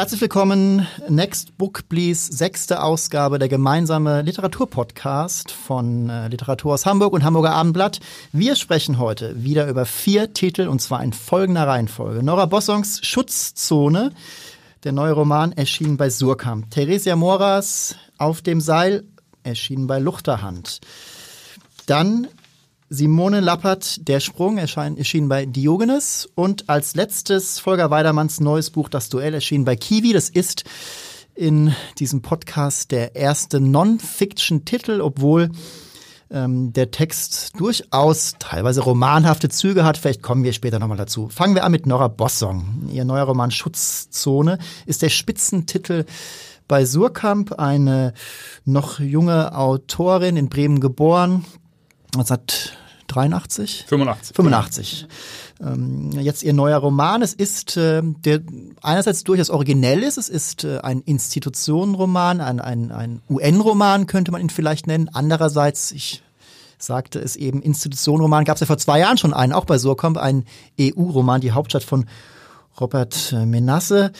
Herzlich willkommen, Next Book Please, sechste Ausgabe, der gemeinsame Literaturpodcast von äh, Literatur aus Hamburg und Hamburger Abendblatt. Wir sprechen heute wieder über vier Titel und zwar in folgender Reihenfolge. Nora Bossongs Schutzzone, der neue Roman erschien bei Surkamp. Theresia Moras Auf dem Seil erschien bei Luchterhand. Dann Simone Lappert, Der Sprung, erschien, erschien bei Diogenes. Und als letztes Volker Weidermanns neues Buch, Das Duell, erschien bei Kiwi. Das ist in diesem Podcast der erste Non-Fiction-Titel, obwohl ähm, der Text durchaus teilweise romanhafte Züge hat. Vielleicht kommen wir später nochmal dazu. Fangen wir an mit Nora Bossong. Ihr neuer Roman Schutzzone ist der Spitzentitel bei Surkamp, eine noch junge Autorin in Bremen geboren, 1983? 85. 85. Ähm, jetzt ihr neuer Roman. Es ist, äh, der einerseits durchaus originell ist. Es ist äh, ein Institutionenroman, ein, ein, ein UN-Roman könnte man ihn vielleicht nennen. Andererseits, ich sagte es eben, Institutionenroman gab es ja vor zwei Jahren schon einen, auch bei Surkamp, ein EU-Roman, die Hauptstadt von Robert Menasse,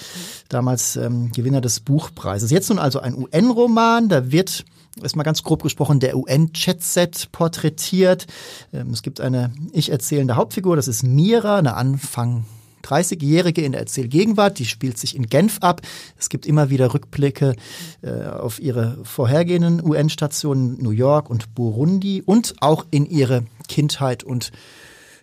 damals ähm, Gewinner des Buchpreises. Jetzt nun also ein UN-Roman, da wird ist mal ganz grob gesprochen der UN-Chatset porträtiert. Ähm, es gibt eine ich erzählende Hauptfigur, das ist Mira, eine Anfang 30-Jährige in der Erzählgegenwart, die spielt sich in Genf ab. Es gibt immer wieder Rückblicke äh, auf ihre vorhergehenden UN-Stationen New York und Burundi und auch in ihre Kindheit und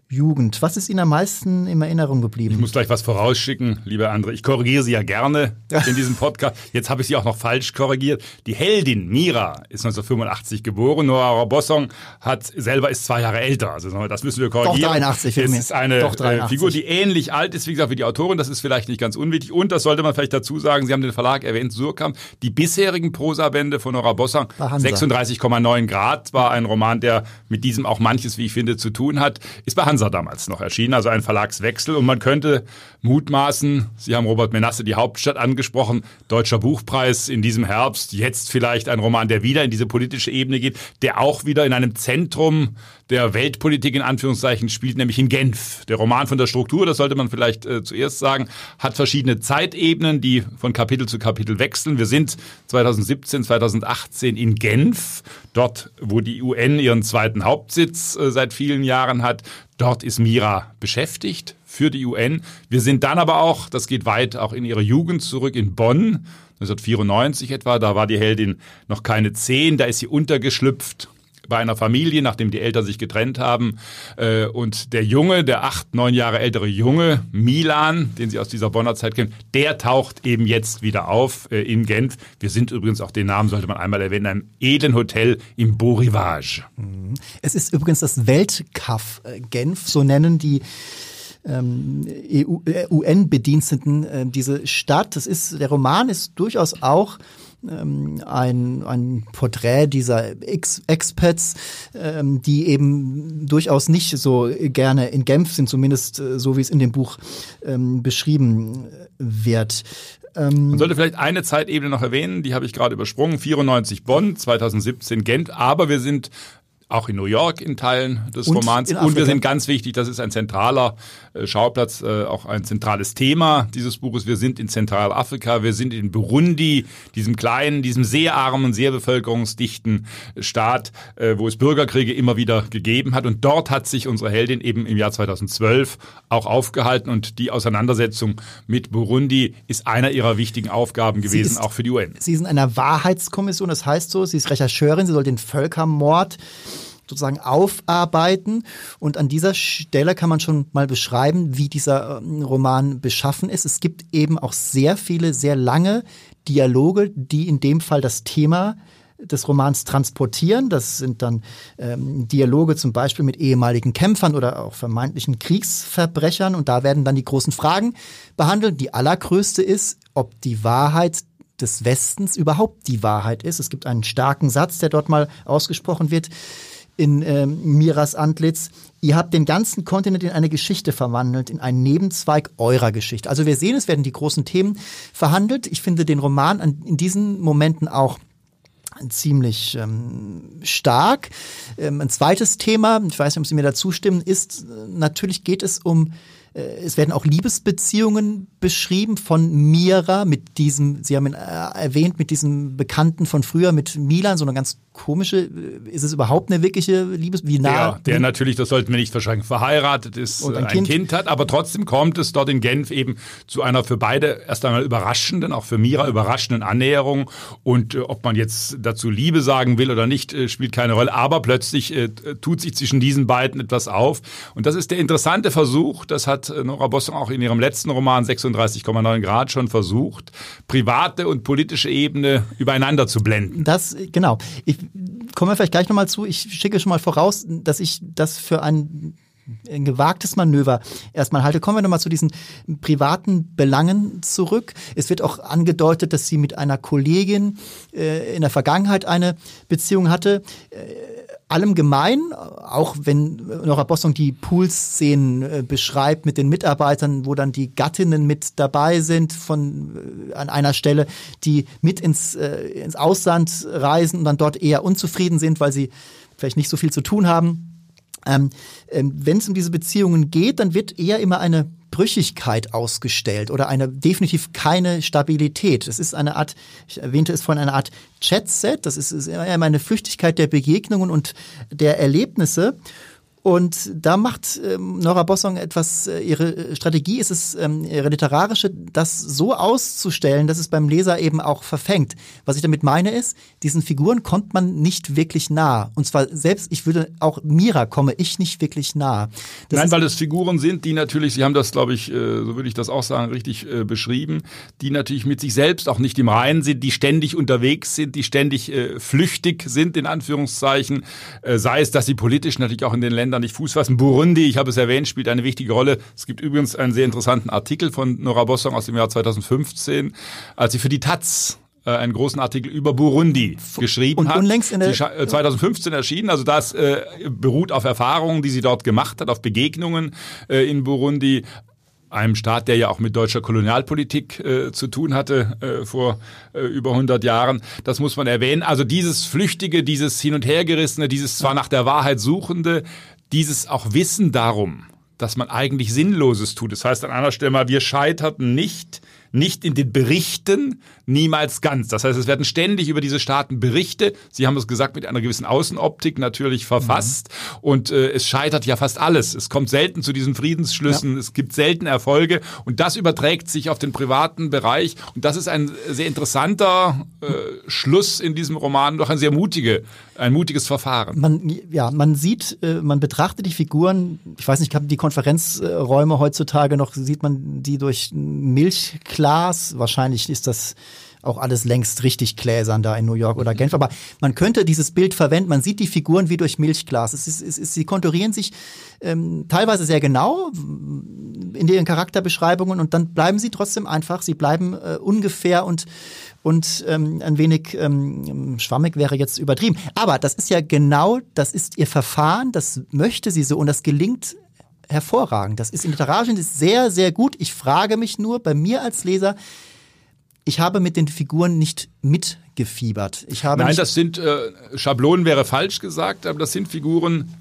Jugend. Was ist Ihnen am meisten in Erinnerung geblieben? Ich muss gleich was vorausschicken, lieber André. Ich korrigiere Sie ja gerne in diesem Podcast. Jetzt habe ich Sie auch noch falsch korrigiert. Die Heldin Mira ist 1985 geboren. Nora Bossong hat selber ist zwei Jahre älter. Also das müssen wir korrigieren. Doch 83 für Es ist eine äh, 83. Figur, die ähnlich alt ist, wie gesagt, wie die Autorin. Das ist vielleicht nicht ganz unwichtig. Und das sollte man vielleicht dazu sagen. Sie haben den Verlag erwähnt, Surkamp. Die bisherigen Prosabände von Nora Bossong, Bei Hansa. 36,9 Grad, war ein Roman, der mit diesem auch manches, wie ich finde, zu tun hat. Ist bei Hansa damals noch erschienen, also ein Verlagswechsel. Und man könnte mutmaßen, Sie haben Robert Menasse die Hauptstadt angesprochen, Deutscher Buchpreis in diesem Herbst, jetzt vielleicht ein Roman, der wieder in diese politische Ebene geht, der auch wieder in einem Zentrum der Weltpolitik in Anführungszeichen spielt, nämlich in Genf. Der Roman von der Struktur, das sollte man vielleicht äh, zuerst sagen, hat verschiedene Zeitebenen, die von Kapitel zu Kapitel wechseln. Wir sind 2017, 2018 in Genf, dort, wo die UN ihren zweiten Hauptsitz äh, seit vielen Jahren hat. Dort ist Mira beschäftigt für die UN. Wir sind dann aber auch, das geht weit auch in ihre Jugend zurück, in Bonn, 1994 etwa. Da war die Heldin noch keine zehn, da ist sie untergeschlüpft bei einer Familie, nachdem die Eltern sich getrennt haben. Äh, Und der Junge, der acht, neun Jahre ältere Junge, Milan, den sie aus dieser Bonner Zeit kennen, der taucht eben jetzt wieder auf äh, in Genf. Wir sind übrigens, auch den Namen sollte man einmal erwähnen, in einem edlen Hotel im Beau Rivage. Es ist übrigens das Weltkaff äh, Genf, so nennen die ähm, äh, UN-Bediensteten diese Stadt. Das ist, der Roman ist durchaus auch ähm, ein, ein Porträt dieser Ex Expats, ähm, die eben durchaus nicht so gerne in Genf sind, zumindest äh, so wie es in dem Buch ähm, beschrieben wird. Ähm, Man sollte vielleicht eine Zeitebene noch erwähnen, die habe ich gerade übersprungen. 94 Bonn, 2017 Gent, aber wir sind auch in New York in Teilen des Und Romans. Und wir sind ganz wichtig, das ist ein zentraler äh, Schauplatz, äh, auch ein zentrales Thema dieses Buches. Wir sind in Zentralafrika, wir sind in Burundi, diesem kleinen, diesem sehr armen, sehr bevölkerungsdichten Staat, äh, wo es Bürgerkriege immer wieder gegeben hat. Und dort hat sich unsere Heldin eben im Jahr 2012 auch aufgehalten. Und die Auseinandersetzung mit Burundi ist einer ihrer wichtigen Aufgaben gewesen, ist- auch für die UN. Sie ist in einer Wahrheitskommission, das heißt so, sie ist Rechercheurin, sie soll den Völkermord sozusagen aufarbeiten. Und an dieser Stelle kann man schon mal beschreiben, wie dieser ähm, Roman beschaffen ist. Es gibt eben auch sehr viele, sehr lange Dialoge, die in dem Fall das Thema des Romans transportieren. Das sind dann ähm, Dialoge zum Beispiel mit ehemaligen Kämpfern oder auch vermeintlichen Kriegsverbrechern. Und da werden dann die großen Fragen behandelt. Die allergrößte ist, ob die Wahrheit des Westens überhaupt die Wahrheit ist. Es gibt einen starken Satz, der dort mal ausgesprochen wird. In ähm, Miras Antlitz. Ihr habt den ganzen Kontinent in eine Geschichte verwandelt, in einen Nebenzweig eurer Geschichte. Also wir sehen, es werden die großen Themen verhandelt. Ich finde den Roman an, in diesen Momenten auch ziemlich ähm, stark. Ähm, ein zweites Thema, ich weiß nicht, ob Sie mir da zustimmen, ist, äh, natürlich geht es um es werden auch Liebesbeziehungen beschrieben von Mira mit diesem, Sie haben ihn äh, erwähnt, mit diesem Bekannten von früher, mit Milan, so eine ganz komische, äh, ist es überhaupt eine wirkliche Liebes, wie nah? Der, der natürlich, das sollten wir nicht verschweigen, verheiratet ist, und ein, ein kind. kind. hat, aber trotzdem kommt es dort in Genf eben zu einer für beide erst einmal überraschenden, auch für Mira überraschenden Annäherung und äh, ob man jetzt dazu Liebe sagen will oder nicht, äh, spielt keine Rolle, aber plötzlich äh, tut sich zwischen diesen beiden etwas auf und das ist der interessante Versuch, das hat Nora Bossong auch in ihrem letzten Roman 36,9 Grad schon versucht, private und politische Ebene übereinander zu blenden. Das, genau. Ich komme vielleicht gleich nochmal zu. Ich schicke schon mal voraus, dass ich das für ein ein gewagtes Manöver erstmal halte. Kommen wir nochmal zu diesen privaten Belangen zurück. Es wird auch angedeutet, dass sie mit einer Kollegin äh, in der Vergangenheit eine Beziehung hatte. Äh, allem gemein, auch wenn Nora Bossong die Poolszenen äh, beschreibt mit den Mitarbeitern, wo dann die Gattinnen mit dabei sind von äh, an einer Stelle, die mit ins, äh, ins Ausland reisen und dann dort eher unzufrieden sind, weil sie vielleicht nicht so viel zu tun haben. Ähm, ähm, wenn es um diese Beziehungen geht, dann wird eher immer eine Brüchigkeit ausgestellt oder eine definitiv keine Stabilität. Es ist eine Art, ich erwähnte es von einer Art Chat-Set, das ist, ist immer eine Flüchtigkeit der Begegnungen und der Erlebnisse. Und da macht ähm, Nora Bossong etwas, äh, ihre Strategie ist es, ähm, ihre literarische, das so auszustellen, dass es beim Leser eben auch verfängt. Was ich damit meine ist, diesen Figuren kommt man nicht wirklich nah. Und zwar selbst, ich würde auch Mira komme ich nicht wirklich nah. Das Nein, weil es Figuren sind, die natürlich, Sie haben das, glaube ich, äh, so würde ich das auch sagen, richtig äh, beschrieben, die natürlich mit sich selbst auch nicht im Reinen sind, die ständig unterwegs sind, die ständig äh, flüchtig sind, in Anführungszeichen. Äh, sei es, dass sie politisch natürlich auch in den Ländern da nicht Fuß fassen. Burundi, ich habe es erwähnt, spielt eine wichtige Rolle. Es gibt übrigens einen sehr interessanten Artikel von Nora Bossong aus dem Jahr 2015, als sie für die Taz äh, einen großen Artikel über Burundi geschrieben und hat. Unlängst in der 2015 äh, erschienen. Also das äh, beruht auf Erfahrungen, die sie dort gemacht hat, auf Begegnungen äh, in Burundi einem Staat, der ja auch mit deutscher Kolonialpolitik äh, zu tun hatte äh, vor äh, über 100 Jahren. Das muss man erwähnen. Also dieses Flüchtige, dieses Hin- und Hergerissene, dieses zwar nach der Wahrheit Suchende, dieses auch Wissen darum, dass man eigentlich Sinnloses tut. Das heißt an einer Stelle mal, wir scheiterten nicht, nicht in den Berichten, niemals ganz. Das heißt, es werden ständig über diese Staaten Berichte, Sie haben es gesagt, mit einer gewissen Außenoptik natürlich verfasst. Mhm. Und äh, es scheitert ja fast alles. Es kommt selten zu diesen Friedensschlüssen, ja. es gibt selten Erfolge und das überträgt sich auf den privaten Bereich. Und das ist ein sehr interessanter äh, Schluss in diesem Roman, doch ein sehr mutige, ein mutiges Verfahren. Man, ja, man sieht, äh, man betrachtet die Figuren, ich weiß nicht, die Konferenzräume heutzutage noch, sieht man die durch Milchglas, wahrscheinlich ist das auch alles längst richtig gläsern da in New York oder Genf. Aber man könnte dieses Bild verwenden. Man sieht die Figuren wie durch Milchglas. Es ist, es ist, sie konturieren sich ähm, teilweise sehr genau in ihren Charakterbeschreibungen und dann bleiben sie trotzdem einfach. Sie bleiben äh, ungefähr und und ähm, ein wenig ähm, schwammig wäre jetzt übertrieben. Aber das ist ja genau, das ist ihr Verfahren, das möchte sie so und das gelingt hervorragend. Das ist in Literarien sehr, sehr gut. Ich frage mich nur bei mir als Leser, ich habe mit den Figuren nicht mitgefiebert. Ich habe Nein, das sind äh, Schablonen wäre falsch gesagt, aber das sind Figuren.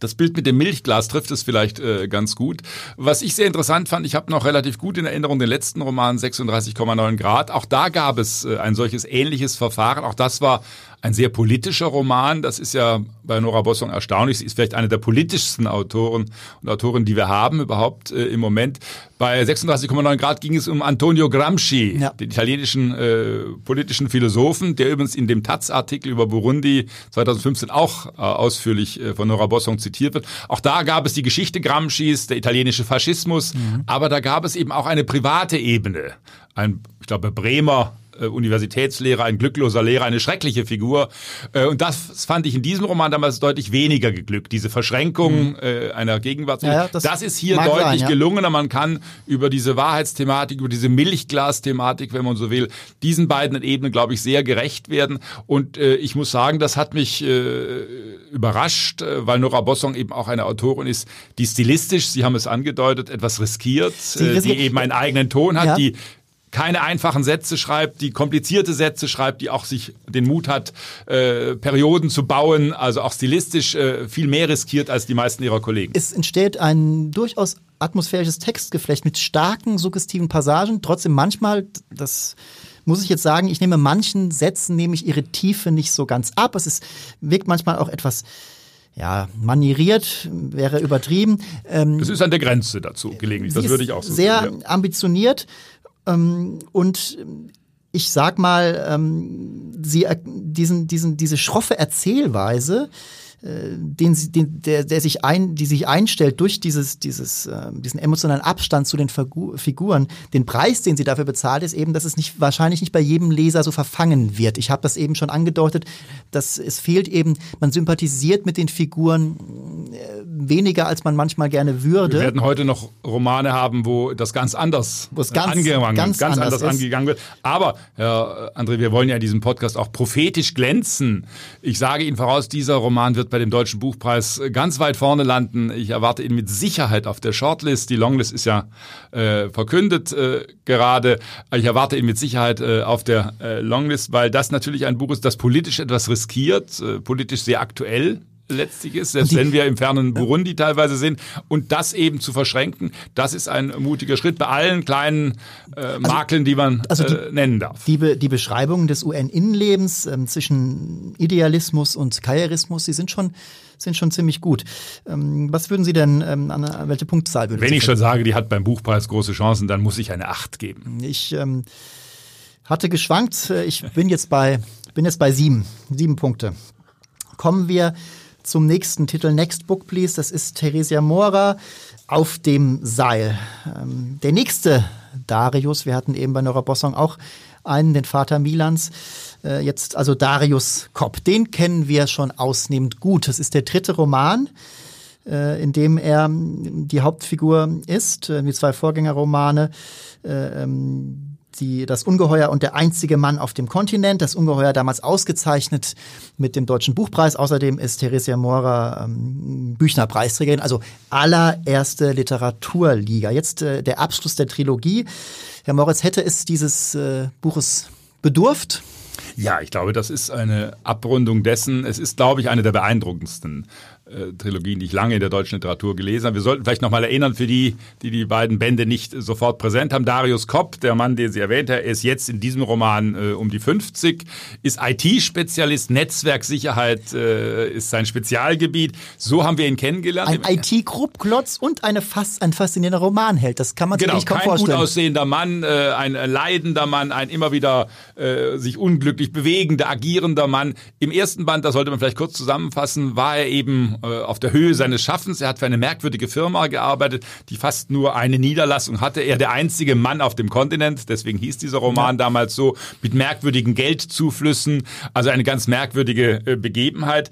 Das Bild mit dem Milchglas trifft es vielleicht äh, ganz gut. Was ich sehr interessant fand, ich habe noch relativ gut in Erinnerung den letzten Roman 36,9 Grad. Auch da gab es äh, ein solches ähnliches Verfahren. Auch das war ein sehr politischer Roman. Das ist ja bei Nora Bossong erstaunlich. Sie ist vielleicht eine der politischsten Autoren und Autoren, die wir haben überhaupt äh, im Moment. Bei 36,9 Grad ging es um Antonio Gramsci, ja. den italienischen äh, politischen Philosophen, der übrigens in dem Taz-Artikel über Burundi 2015 auch äh, ausführlich äh, von Nora Bossong zitiert wird. Auch da gab es die Geschichte Gramscis, der italienische Faschismus, mhm. aber da gab es eben auch eine private Ebene. Ein, ich glaube, Bremer Universitätslehrer, ein glückloser Lehrer, eine schreckliche Figur. Äh, und das fand ich in diesem Roman damals deutlich weniger geglückt. Diese Verschränkung mhm. äh, einer Gegenwart. Ja, ja, das, das, ist hier deutlich sein, ja. gelungener. Man kann über diese Wahrheitsthematik, über diese Milchglas-Thematik, wenn man so will, diesen beiden Ebenen, glaube ich, sehr gerecht werden. Und äh, ich muss sagen, das hat mich äh, überrascht, äh, weil Nora Bossong eben auch eine Autorin ist, die stilistisch, Sie haben es angedeutet, etwas riskiert, äh, die eben einen eigenen Ton hat, die keine einfachen Sätze schreibt, die komplizierte Sätze schreibt, die auch sich den Mut hat, äh, Perioden zu bauen, also auch stilistisch äh, viel mehr riskiert als die meisten ihrer Kollegen. Es entsteht ein durchaus atmosphärisches Textgeflecht mit starken, suggestiven Passagen, trotzdem manchmal, das muss ich jetzt sagen, ich nehme manchen Sätzen, nehme ich ihre Tiefe nicht so ganz ab. Es ist, wirkt manchmal auch etwas ja, manieriert wäre übertrieben. Ähm, es ist an der Grenze dazu gelegentlich, das würde ich auch so Sehr sagen, ja. ambitioniert ähm, und ich sag mal, ähm, sie diesen, diesen, diese schroffe Erzählweise äh, den, den, der, der sich ein, die sich einstellt durch dieses, dieses, äh, diesen emotionalen Abstand zu den Figu Figuren, den Preis, den sie dafür bezahlt, ist eben, dass es nicht wahrscheinlich nicht bei jedem Leser so verfangen wird. Ich habe das eben schon angedeutet, dass es fehlt eben, man sympathisiert mit den Figuren äh, weniger, als man manchmal gerne würde. Wir werden heute noch Romane haben, wo das ganz anders ganz, angegangen, ganz, ganz anders, anders angegangen wird. Aber, Herr André, wir wollen ja in diesem Podcast auch prophetisch glänzen. Ich sage Ihnen voraus, dieser Roman wird bei dem Deutschen Buchpreis ganz weit vorne landen. Ich erwarte ihn mit Sicherheit auf der Shortlist. Die Longlist ist ja äh, verkündet äh, gerade. Ich erwarte ihn mit Sicherheit äh, auf der äh, Longlist, weil das natürlich ein Buch ist, das politisch etwas riskiert, äh, politisch sehr aktuell letztlich ist, selbst die, wenn wir im fernen Burundi teilweise sind. Und das eben zu verschränken, das ist ein mutiger Schritt bei allen kleinen äh, also Makeln, die man also die, äh, nennen darf. Die, die Beschreibungen des UN-Innenlebens ähm, zwischen Idealismus und Karrierismus, die sind schon sind schon ziemlich gut. Ähm, was würden Sie denn, ähm, an welche Punktzahl würden Wenn Sie ich schon sage, die hat beim Buchpreis große Chancen, dann muss ich eine Acht geben. Ich ähm, hatte geschwankt. Ich bin jetzt bei, bin jetzt bei sieben, sieben Punkte. Kommen wir zum nächsten Titel Next Book Please. Das ist Theresia Mora auf dem Seil. Ähm, der nächste Darius, wir hatten eben bei Nora Bossong auch einen, den Vater Milans. Äh, jetzt also Darius Kopp. Den kennen wir schon ausnehmend gut. Das ist der dritte Roman äh, in dem er die Hauptfigur ist, äh, die zwei Vorgängerromane. Äh, ähm, die, das Ungeheuer und der einzige Mann auf dem Kontinent. Das Ungeheuer damals ausgezeichnet mit dem Deutschen Buchpreis. Außerdem ist Theresia Mora ähm, Büchner Preisträgerin, also allererste Literaturliga. Jetzt äh, der Abschluss der Trilogie. Herr Moritz, hätte es dieses äh, Buches bedurft? Ja, ich glaube, das ist eine Abrundung dessen. Es ist, glaube ich, eine der beeindruckendsten äh, Trilogien, die ich lange in der deutschen Literatur gelesen habe. Wir sollten vielleicht nochmal erinnern, für die, die die beiden Bände nicht sofort präsent haben. Darius Kopp, der Mann, den Sie erwähnt haben, ist jetzt in diesem Roman äh, um die 50, ist IT-Spezialist, Netzwerksicherheit äh, ist sein Spezialgebiet. So haben wir ihn kennengelernt. Ein IT-Gruppklotz und eine fast, ein faszinierender Romanheld. Das kann man sich genau, nicht kaum kein vorstellen. gut aussehender Mann, äh, ein leidender Mann, ein immer wieder äh, sich unglücklich bewegender, agierender Mann. Im ersten Band, das sollte man vielleicht kurz zusammenfassen, war er eben äh, auf der Höhe seines Schaffens. Er hat für eine merkwürdige Firma gearbeitet, die fast nur eine Niederlassung hatte. Er der einzige Mann auf dem Kontinent, deswegen hieß dieser Roman ja. damals so, mit merkwürdigen Geldzuflüssen, also eine ganz merkwürdige äh, Begebenheit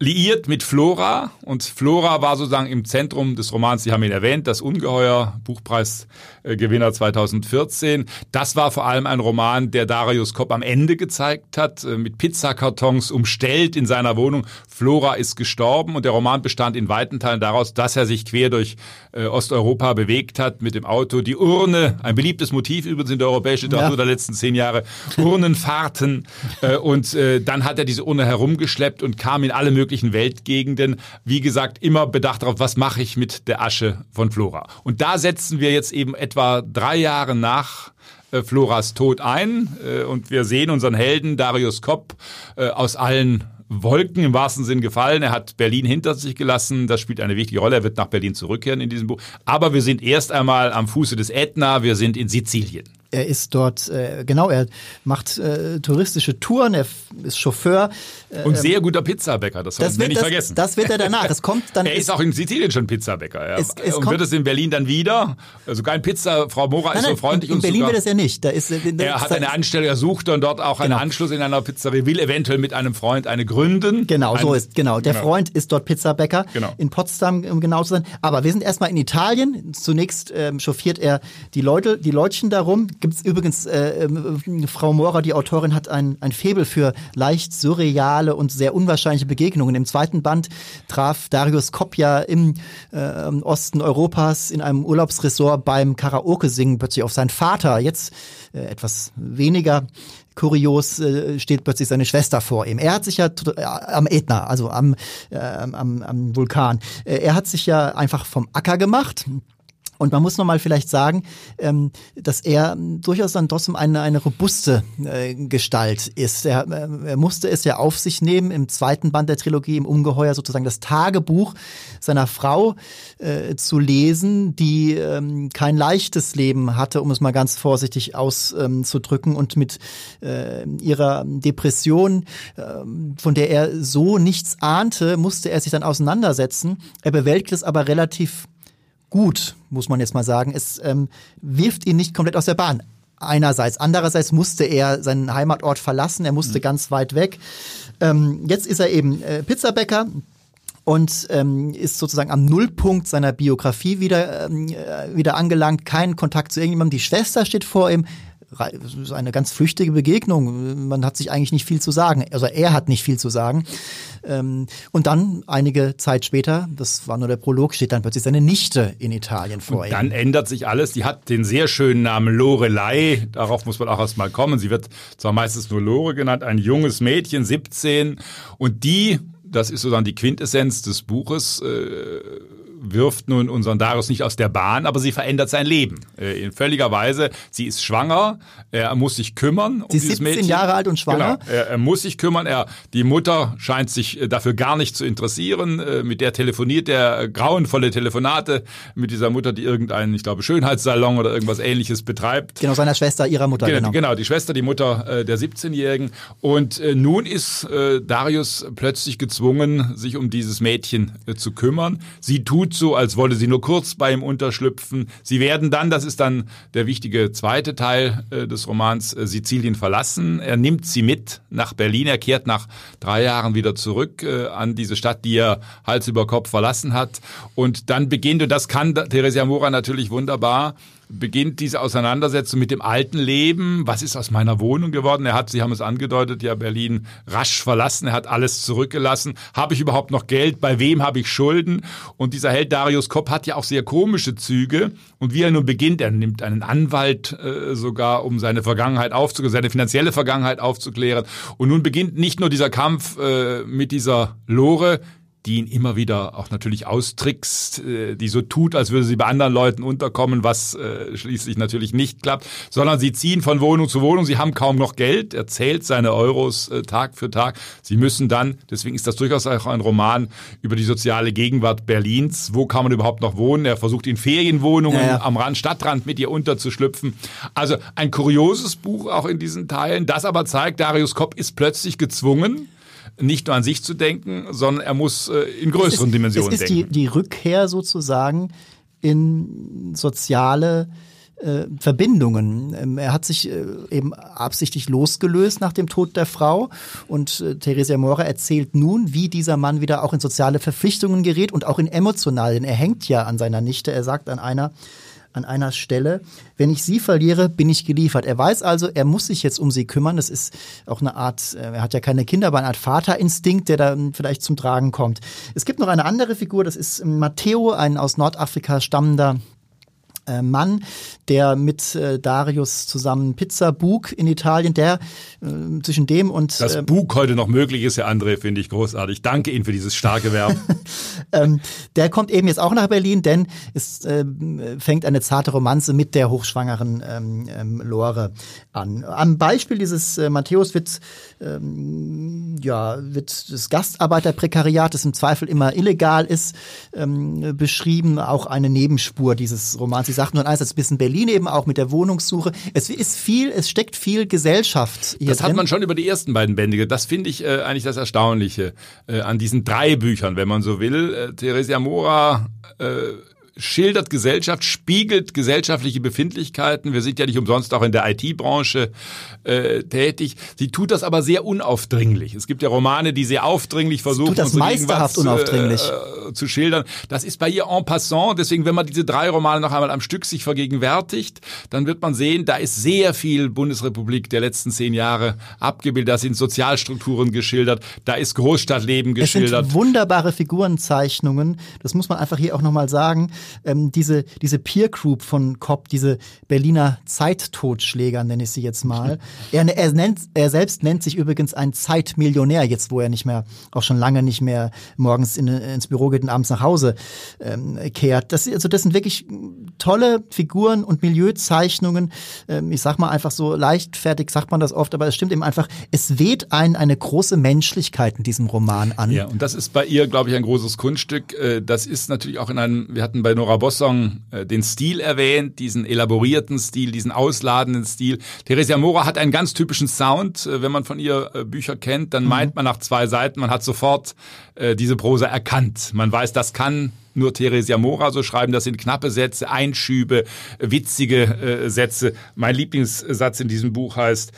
liiert mit Flora und Flora war sozusagen im Zentrum des Romans, Sie haben ihn erwähnt, das Ungeheuer, Buchpreisgewinner 2014. Das war vor allem ein Roman, der Darius Kopp am Ende gezeigt hat, äh, mit Pizzakartons umstellt in seiner Wohnung. Flora ist gestorben und der Roman bestand in weiten Teilen daraus, dass er sich quer durch äh, Osteuropa bewegt hat mit dem Auto. Die Urne, ein beliebtes Motiv übrigens in der europäischen Literatur ja. der letzten zehn Jahre, Urnenfahrten äh, und dann hat er diese Urne herumgeschleppt und kam in alle möglichen möglichen Weltgegenden. Wie gesagt, immer bedacht darauf, was mache ich mit der Asche von Flora. Und da setzen wir jetzt eben etwa drei Jahre nach äh, Floras Tod ein äh, und wir sehen unseren Helden Darius Kopp äh, aus allen Wolken im wahrsten Sinn gefallen. Er hat Berlin hinter sich gelassen. Das spielt eine wichtige Rolle. Er wird nach Berlin zurückkehren in diesem Buch. Aber wir sind erst einmal am Fuße des Ätna. Wir sind in Sizilien. Er ist dort, äh, genau, er macht äh, touristische Touren, er ist Chauffeur. Äh, und sehr guter Pizzabäcker, das, das wir nicht das, vergessen. Das wird er danach. Es kommt dann. er ist, ist auch in Sizilien schon Pizzabäcker. Er, es, es und kommt, wird es in Berlin dann wieder. Sogar ein Pizza, Frau Mora nein, ist so freundlich. In, in Berlin sogar, wird es ja nicht. Da ist, er hat eine Anstellung, er sucht dann dort auch einen genau. Anschluss in einer Pizzeria, will eventuell mit einem Freund eine gründen. Genau, ein, so ist, genau. Der genau. Freund ist dort Pizzabäcker. Genau. In Potsdam, um genau zu sein. Aber wir sind erstmal in Italien. Zunächst ähm, chauffiert er die Leute, die Leutchen darum. Gibt es übrigens äh, äh, Frau Mora, die Autorin, hat ein, ein Faible für leicht surreale und sehr unwahrscheinliche Begegnungen. Im zweiten Band traf Darius Kopja im äh, Osten Europas in einem Urlaubsresort beim Karaoke-Singen plötzlich auf seinen Vater. Jetzt äh, etwas weniger kurios äh, steht plötzlich seine Schwester vor ihm. Er hat sich ja äh, am Ätna, also am, äh, am, am Vulkan, äh, er hat sich ja einfach vom Acker gemacht und man muss nochmal vielleicht sagen, ähm, dass er durchaus dann trotzdem eine, eine robuste äh, Gestalt ist. Er, äh, er musste es ja auf sich nehmen, im zweiten Band der Trilogie, im Ungeheuer sozusagen das Tagebuch seiner Frau äh, zu lesen, die ähm, kein leichtes Leben hatte, um es mal ganz vorsichtig auszudrücken und mit äh, ihrer Depression, äh, von der er so nichts ahnte, musste er sich dann auseinandersetzen. Er bewältigt es aber relativ gut, muss man jetzt mal sagen. Es ähm, wirft ihn nicht komplett aus der Bahn. Einerseits. Andererseits musste er seinen Heimatort verlassen. Er musste mhm. ganz weit weg. Ähm, jetzt ist er eben äh, Pizzabäcker und ähm, ist sozusagen am Nullpunkt seiner Biografie wieder, ähm, äh, wieder angelangt. Keinen Kontakt zu irgendjemandem. Die Schwester steht vor ihm eine ganz flüchtige Begegnung. Man hat sich eigentlich nicht viel zu sagen. Also er hat nicht viel zu sagen. Ähm, und dann einige Zeit später, das war nur der Prolog, steht dann plötzlich seine Nichte in Italien vor ihm. Dann ändert sich alles. Die hat den sehr schönen Namen Lorelei. Darauf muss man auch erstmal kommen. Sie wird zwar meistens nur Lore genannt, ein junges Mädchen, 17. Und die, das ist sozusagen die Quintessenz des Buches, äh, wirft nun unseren Darius nicht aus der Bahn, aber sie verändert sein Leben. Äh, in völliger Weise. Sie ist schwanger, er muss sich kümmern um sie ist 17 Mädchen. Jahre alt und schwanger. Genau, er, er, muss sich kümmern. Er, die Mutter scheint sich äh, dafür gar nicht zu interessieren. Äh, mit der telefoniert er grauenvolle Telefonate mit dieser Mutter, die irgendeinen, ich glaube, Schönheitssalon oder irgendwas ähnliches betreibt. Genau, seiner Schwester, ihrer Mutter. Genau, genau. genau die Schwester, die Mutter der 17-Jährigen. Und nun ist Darius plötzlich gezwungen, sich um dieses Mädchen zu kümmern. Sie tut tut so, als wolle sie nur kurz bei ihm unterschlüpfen. Sie werden dann, das ist dann der wichtige zweite Teil äh, des Romans, äh, Sizilien verlassen. Er nimmt sie mit nach Berlin. Er kehrt nach drei Jahren wieder zurück äh, an diese Stadt, die er Hals über Kopf verlassen hat. Und dann beginnt, und das kann Theresia Mora natürlich wunderbar, beginnt diese Auseinandersetzung mit dem alten Leben. Was ist aus meiner Wohnung geworden? Er hat, Sie haben es angedeutet, ja Berlin rasch verlassen. Er hat alles zurückgelassen. Habe ich überhaupt noch Geld? Bei wem habe ich Schulden? Und dieser Held Darius Kopp hat ja auch sehr komische Züge. Und wie er nun beginnt, er nimmt einen Anwalt äh, sogar, um seine Vergangenheit aufzuklären, seine finanzielle Vergangenheit aufzuklären. Und nun beginnt nicht nur dieser Kampf äh, mit dieser Lore, die ihn immer wieder auch natürlich austrickst, äh, die so tut, als würde sie bei anderen Leuten unterkommen, was äh, schließlich natürlich nicht klappt, sondern sie ziehen von Wohnung zu Wohnung, sie haben kaum noch Geld, er zählt seine Euros äh, Tag für Tag, sie müssen dann, deswegen ist das durchaus auch ein Roman über die soziale Gegenwart Berlins, wo kann man überhaupt noch wohnen, er versucht in Ferienwohnungen ja, ja. am Rand, Stadtrand mit ihr unterzuschlüpfen, also ein kurioses Buch auch in diesen Teilen, das aber zeigt, Darius Kopp ist plötzlich gezwungen, nicht nur an sich zu denken, sondern er muss äh, in größeren ist, Dimensionen es ist denken. Die, die Rückkehr sozusagen in soziale äh, Verbindungen. Ähm, er hat sich äh, eben absichtlich losgelöst nach dem Tod der Frau und äh, Theresia Mora erzählt nun, wie dieser Mann wieder auch in soziale Verpflichtungen gerät und auch in emotionalen. Er hängt ja an seiner Nichte. Er sagt an einer an einer Stelle, wenn ich sie verliere, bin ich geliefert. Er weiß also, er muss sich jetzt um sie kümmern. Das ist auch eine Art, äh, er hat ja keine Kinder, aber eine Art Vaterinstinkt, der dann vielleicht zum Tragen kommt. Es gibt noch eine andere Figur, das ist Matteo, ein aus Nordafrika stammender Mann, der mit äh, Darius zusammen Pizza Bug in Italien, der äh, zwischen dem und das äh, Bug heute noch möglich ist, Herr André, finde ich großartig. Danke Ihnen für dieses starke Verb. ähm, der kommt eben jetzt auch nach Berlin, denn es äh, fängt eine zarte Romanze mit der hochschwangeren ähm, ähm, Lore an. Am Beispiel dieses äh, Matthäus wird ähm, ja wird das Gastarbeiterprekariat, das im Zweifel immer illegal ist, ähm, beschrieben, auch eine Nebenspur dieses Romans sagt nur eins, ein bisschen Berlin eben auch mit der Wohnungssuche. Es ist viel, es steckt viel Gesellschaft hier Das drin. hat man schon über die ersten beiden Bändige. Das finde ich äh, eigentlich das Erstaunliche äh, an diesen drei Büchern, wenn man so will. Äh, Theresia Mora äh, schildert Gesellschaft, spiegelt gesellschaftliche Befindlichkeiten. Wir sind ja nicht umsonst auch in der IT-Branche äh, tätig. Sie tut das aber sehr unaufdringlich. Es gibt ja Romane, die sehr aufdringlich versuchen, unsere meisterhaft Gegenwart, unaufdringlich. Äh, zu schildern. Das ist bei ihr en passant. Deswegen, wenn man diese drei Romane noch einmal am Stück sich vergegenwärtigt, dann wird man sehen, da ist sehr viel Bundesrepublik der letzten zehn Jahre abgebildet. Da sind Sozialstrukturen geschildert, da ist Großstadtleben Es geschildert. sind wunderbare Figurenzeichnungen. Das muss man einfach hier auch nochmal sagen. Ähm, diese, diese Peer Group von Kopp, diese Berliner Zeittotschläger, nenne ich sie jetzt mal. Er, er, nennt, er selbst nennt sich übrigens ein Zeitmillionär, jetzt wo er nicht mehr, auch schon lange nicht mehr morgens in, ins Büro geht und abends nach Hause ähm, kehrt. Das, also das sind wirklich tolle Figuren und Milieuzeichnungen. Ähm, ich sag mal einfach so leichtfertig, sagt man das oft, aber es stimmt eben einfach, es weht einen eine große Menschlichkeit in diesem Roman an. Ja, und das ist bei ihr, glaube ich, ein großes Kunststück. Äh, Das ist natürlich auch in einem, wir hatten bei Nora Bossong äh, den Stil erwähnt, diesen elaborierten Stil, diesen ausladenden Stil. Theresia Mora hat einen ganz typischen Sound. Äh, Wenn man von ihr äh, Bücher kennt, dann meint man nach zwei Seiten, man hat sofort äh, diese Prosa erkannt. Man weiß, das kann nur Theresia Mora so schreiben. Das sind knappe Sätze, Einschübe, witzige Sätze. Mein Lieblingssatz in diesem Buch heißt,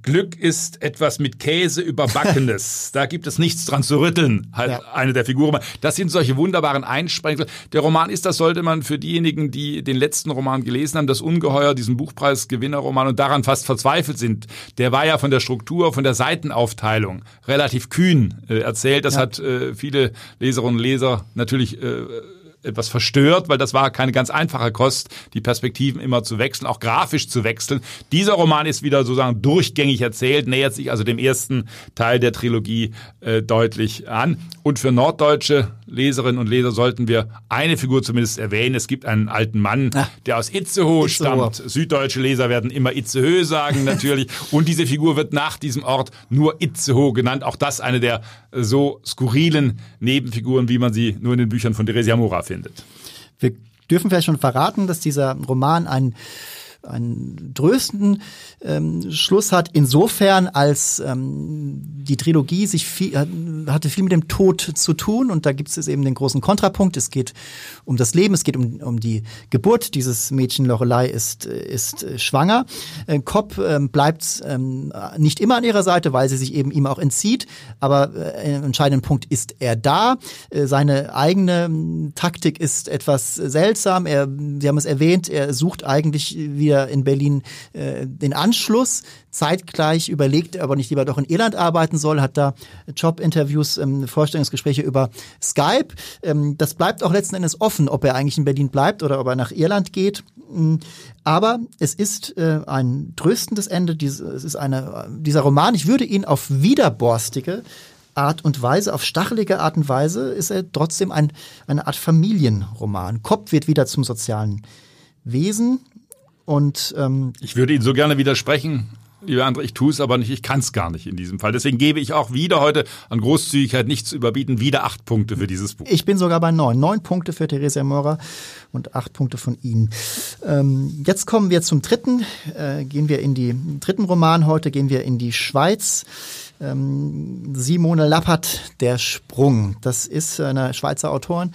Glück ist etwas mit Käse überbackenes. da gibt es nichts dran zu rütteln, halt Ja. eine der Figuren. Das sind solche wunderbaren Einsprengsel. Der Roman ist, das sollte man für diejenigen, die den letzten Roman gelesen haben, das Ungeheuer, diesen Buchpreisgewinnerroman und daran fast verzweifelt sind. Der war ja von der Struktur, von der Seitenaufteilung relativ kühn äh, erzählt. Das Ja. hat äh, viele Leserinnen und Leser natürlich äh, etwas verstört, weil das war keine ganz einfache Kost, die Perspektiven immer zu wechseln, auch grafisch zu wechseln. Dieser Roman ist wieder sozusagen durchgängig erzählt, nähert sich also dem ersten Teil der Trilogie äh, deutlich an. Und für norddeutsche Leserinnen und Leser sollten wir eine Figur zumindest erwähnen. Es gibt einen alten Mann, Ah. der aus Itzehoe, Itzehoe. stammt. Süddeutsche Leser werden immer Itzehoe sagen natürlich. Und diese Figur wird nach diesem Ort nur Itzehoe genannt. Auch das eine der so skurrilen Nebenfiguren, wie man sie nur in den Büchern von Theresia Mora findet. Wir dürfen vielleicht schon verraten, dass dieser Roman einen einen tröstenden ähm, Schluss hat, insofern als ähm, die Trilogie sich viel, hat- hatte viel mit dem Tod zu tun und da gibt es eben den großen Kontrapunkt. Es geht um das Leben, es geht um, um die Geburt. Dieses Mädchen Lorelei ist, ist äh, schwanger. Äh, Kopp ähm, bleibt ähm, nicht immer an ihrer Seite, weil sie sich eben ihm auch entzieht, aber äh, im entscheidenden Punkt ist er da. Äh, seine eigene ähm, Taktik ist etwas seltsam. Er, Sie haben es erwähnt, er sucht eigentlich wieder in Berlin äh, den Anschluss. Zeitgleich überlegt er, ob er nicht lieber doch in Irland arbeiten soll, hat da Jobinterviews, ähm, Vorstellungsgespräche über Skype. Ähm, das bleibt auch letzten Endes offen, ob er eigentlich in Berlin bleibt oder ob er nach Irland geht. Mm, Aber es ist äh, ein tröstendes Ende. Dies, es ist eine, dieser Roman, ich würde ihn auf widerborstige Art und Weise, auf stachelige Art und Weise, ist er trotzdem ein, eine Art Familienroman. Kopp wird wieder zum sozialen Wesen und ähm, Ich würde Ihnen so gerne widersprechen, lieber André, ich tue es aber nicht, ich kann es gar nicht in diesem Fall. Deswegen gebe ich auch wieder heute an Großzügigkeit nicht zu überbieten, wieder acht Punkte für dieses Buch. ich bin sogar bei neun. Neun Punkte für Theresia Mora und acht Punkte von Ihnen. Ähm, jetzt kommen wir zum dritten. Äh, gehen wir in die dritten Roman heute, gehen wir in die Schweiz. Ähm, Simone Lappert, Der Sprung. Das ist eine Schweizer Autorin.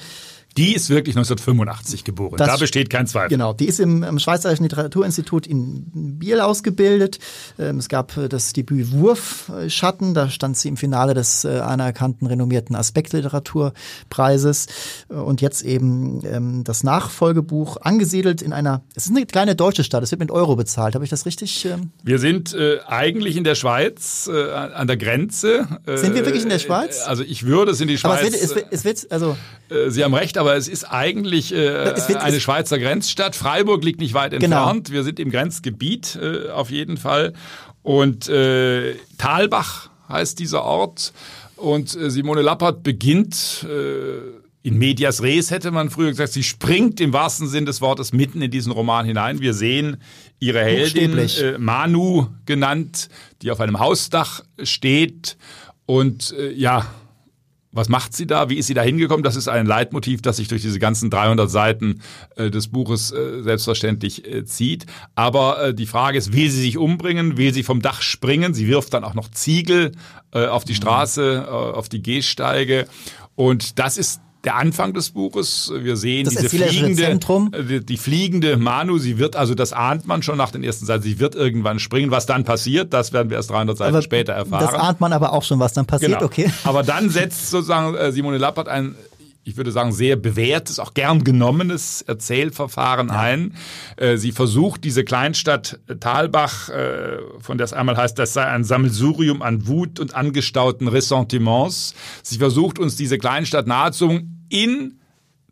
Die ist wirklich 1985 geboren. Das- da besteht kein Zweifel. Genau, die ist im, im Schweizerischen Literaturinstitut in Biel ausgebildet. Ähm, es gab äh, das Debüt Wurfschatten, da stand sie im Finale des äh, anerkannten, renommierten Aspektliteraturpreises. Äh, Und jetzt eben ähm, das Nachfolgebuch, angesiedelt in einer, es ist eine kleine deutsche Stadt, es wird mit Euro bezahlt. Habe ich das richtig? Ähm? Wir sind äh, eigentlich in der Schweiz, äh, an der Grenze. Äh, Sind wir wirklich in der Schweiz? Also ich würde es in die Aber Schweiz. es wird, es wird, es wird also äh, Sie haben recht, aber es ist eigentlich äh, Es wird- eine Schweizer Grenzstadt. Freiburg liegt nicht weit Genau. entfernt. Wir sind im Grenzgebiet äh, auf jeden Fall. Und äh, Talbach heißt dieser Ort. Und äh, Simone Lappert beginnt äh, in medias res, hätte man früher gesagt. Sie springt im wahrsten Sinn des Wortes mitten in diesen Roman hinein. Wir sehen ihre Heldin, äh, Manu genannt, die auf einem Hausdach steht und äh, ja, was macht sie da? Wie ist sie da hingekommen? Das ist ein Leitmotiv, das sich durch diese ganzen 300 Seiten äh, des Buches äh, selbstverständlich äh, zieht. Aber die Frage ist, will sie sich umbringen? Will sie vom Dach springen? Sie wirft dann auch noch Ziegel auf die mhm. Straße, auf die Gehsteige. Und das ist der Anfang des Buches. Wir sehen das diese fliegende, Zentrum. Äh, die fliegende Manu. Sie wird, also das ahnt man schon nach den ersten Seiten, sie wird irgendwann springen. Was dann passiert, das werden wir erst 300 Seiten aber später erfahren. Das ahnt man aber auch schon, was dann passiert, genau. okay. Aber dann setzt sozusagen äh, Simone Lappert ein ich würde sagen, sehr bewährtes, auch gern genommenes Erzählverfahren ja. ein. Äh, sie versucht diese Kleinstadt Talbach, von der es einmal heißt, das sei ein Sammelsurium an Wut und angestauten Ressentiments. Sie versucht uns diese Kleinstadt nahezubringen in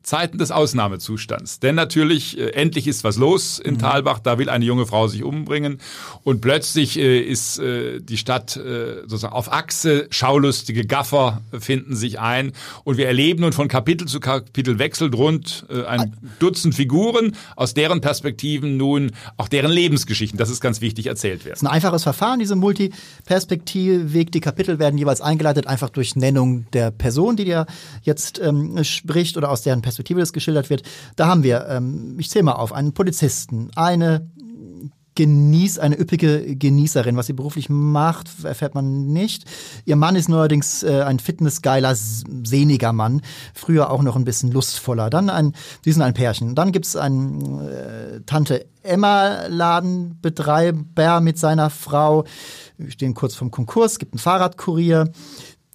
Zeiten des Ausnahmezustands. Denn natürlich, äh, endlich ist was los in mhm. Talbach, da will eine junge Frau sich umbringen und plötzlich äh, ist äh, die Stadt äh, sozusagen auf Achse, schaulustige Gaffer finden sich ein und wir erleben nun von Kapitel zu Kapitel wechselt rund äh, ein Dutzend Figuren, aus deren Perspektiven nun auch deren Lebensgeschichten, das ist ganz wichtig, erzählt werden. Das ist ein einfaches Verfahren, diese Multiperspektivweg. Die Kapitel werden jeweils eingeleitet, einfach durch Nennung der Person, die dir jetzt ähm, spricht oder aus deren Perspektive Perspektive das geschildert wird, da haben wir, ähm, ich zähle mal auf, einen Polizisten, eine Genieß, eine üppige Genießerin. Was sie beruflich macht, erfährt man nicht. Ihr Mann ist neuerdings äh, ein fitnessgeiler, sehniger Mann. Früher auch noch ein bisschen lustvoller. Dann ein, die sind ein Pärchen. Dann gibt's einen äh, Tante Emma Ladenbetreiber mit seiner Frau. Wir stehen kurz vom Konkurs. Gibt einen Fahrradkurier.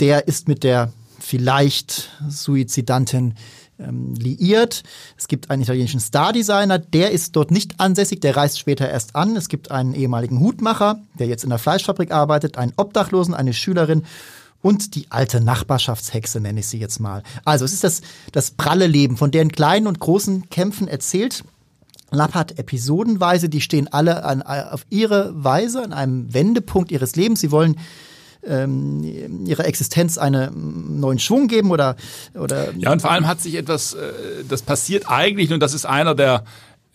Der ist mit der vielleicht Suizidantin ähm, liiert. Es gibt einen italienischen Star-Designer, der ist dort nicht ansässig, der reist später erst an. Es gibt einen ehemaligen Hutmacher, der jetzt in der Fleischfabrik arbeitet, einen Obdachlosen, eine Schülerin und die alte Nachbarschaftshexe, nenne ich sie jetzt mal. Also es ist das, das pralle Leben, von deren kleinen und großen Kämpfen erzählt. Lappert episodenweise, die stehen alle an, auf ihre Weise an einem Wendepunkt ihres Lebens. Sie wollen ähm, ihrer Existenz einen neuen Schwung geben oder, oder ja und vor allem hat sich etwas äh, das passiert eigentlich und das ist einer der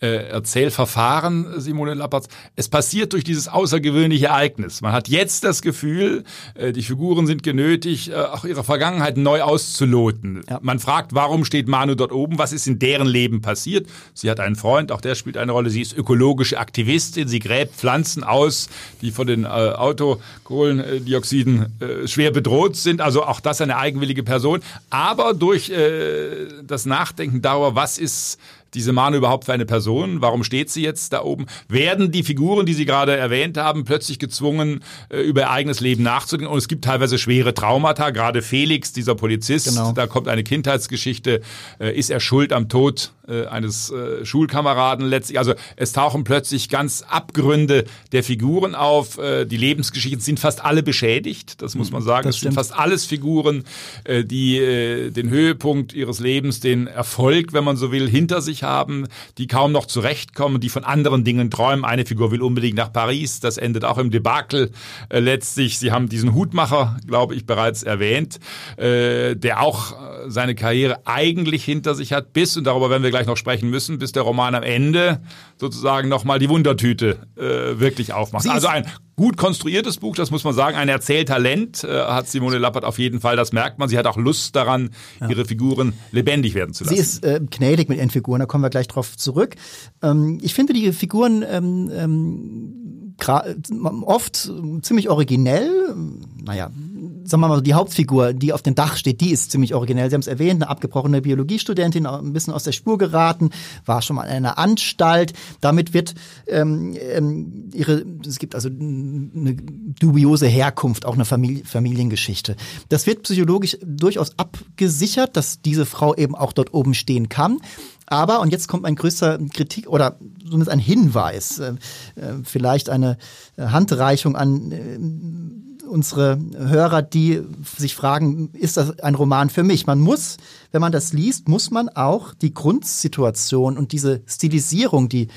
äh, Erzählverfahren, Simone Lappertz. Es passiert durch dieses außergewöhnliche Ereignis. Man hat jetzt das Gefühl, äh, die Figuren sind genötigt, äh, auch ihre Vergangenheit neu auszuloten. Ja. Man fragt, warum steht Manu dort oben? Was ist in deren Leben passiert? Sie hat einen Freund, auch der spielt eine Rolle. Sie ist ökologische Aktivistin. Sie gräbt Pflanzen aus, die von den äh, Autokohlendioxiden äh, schwer bedroht sind. Also auch das eine eigenwillige Person. Aber durch äh, das Nachdenken darüber, was ist diese Manu überhaupt für eine Person? Warum steht sie jetzt da oben? Werden die Figuren, die Sie gerade erwähnt haben, plötzlich gezwungen, äh, über ihr eigenes Leben nachzudenken? Und es gibt teilweise schwere Traumata. Gerade Felix, dieser Polizist, genau. da kommt eine Kindheitsgeschichte. Äh, ist er schuld am Tod äh, eines Schulkameraden letztlich? Also es tauchen plötzlich ganz Abgründe der Figuren auf. Die Lebensgeschichten sind fast alle beschädigt. Das muss man sagen. Das es sind fast alles Figuren, die den Höhepunkt ihres Lebens, den Erfolg, wenn man so will, hinter sich haben, die kaum noch zurechtkommen, die von anderen Dingen träumen. Eine Figur will unbedingt nach Paris, das endet auch im Debakel äh, letztlich. Sie haben diesen Hutmacher, glaube ich, bereits erwähnt, äh, der auch äh, seine Karriere eigentlich hinter sich hat, bis, und darüber werden wir gleich noch sprechen müssen, bis der Roman am Ende sozusagen nochmal die Wundertüte äh, wirklich aufmacht. Sie also ein gut konstruiertes Buch, das muss man sagen. Ein Erzähltalent äh, hat Simone Lappert auf jeden Fall, das merkt man. Sie hat auch Lust daran, ja. ihre Figuren lebendig werden zu lassen. Sie ist äh, gnädig mit ihren Figuren, da kommen wir gleich drauf zurück. Ähm, ich finde die Figuren ähm, ähm, oft ziemlich originell. Naja, sagen wir mal, die Hauptfigur, die auf dem Dach steht, die ist ziemlich originell. Sie haben es erwähnt, eine abgebrochene Biologiestudentin, ein bisschen aus der Spur geraten, war schon mal in einer Anstalt. Damit wird ähm, ähm, ihre, es gibt also eine dubiose Herkunft, auch eine Familie, Familiengeschichte. Das wird psychologisch durchaus abgesichert, dass diese Frau eben auch dort oben stehen kann. Aber, und jetzt kommt ein größter Kritik oder zumindest ein Hinweis, äh, äh vielleicht eine Handreichung an äh, unsere Hörer, die sich fragen, ist das ein Roman für mich? Man muss wenn man das liest, muss man auch die Grundsituation und diese Stilisierung, die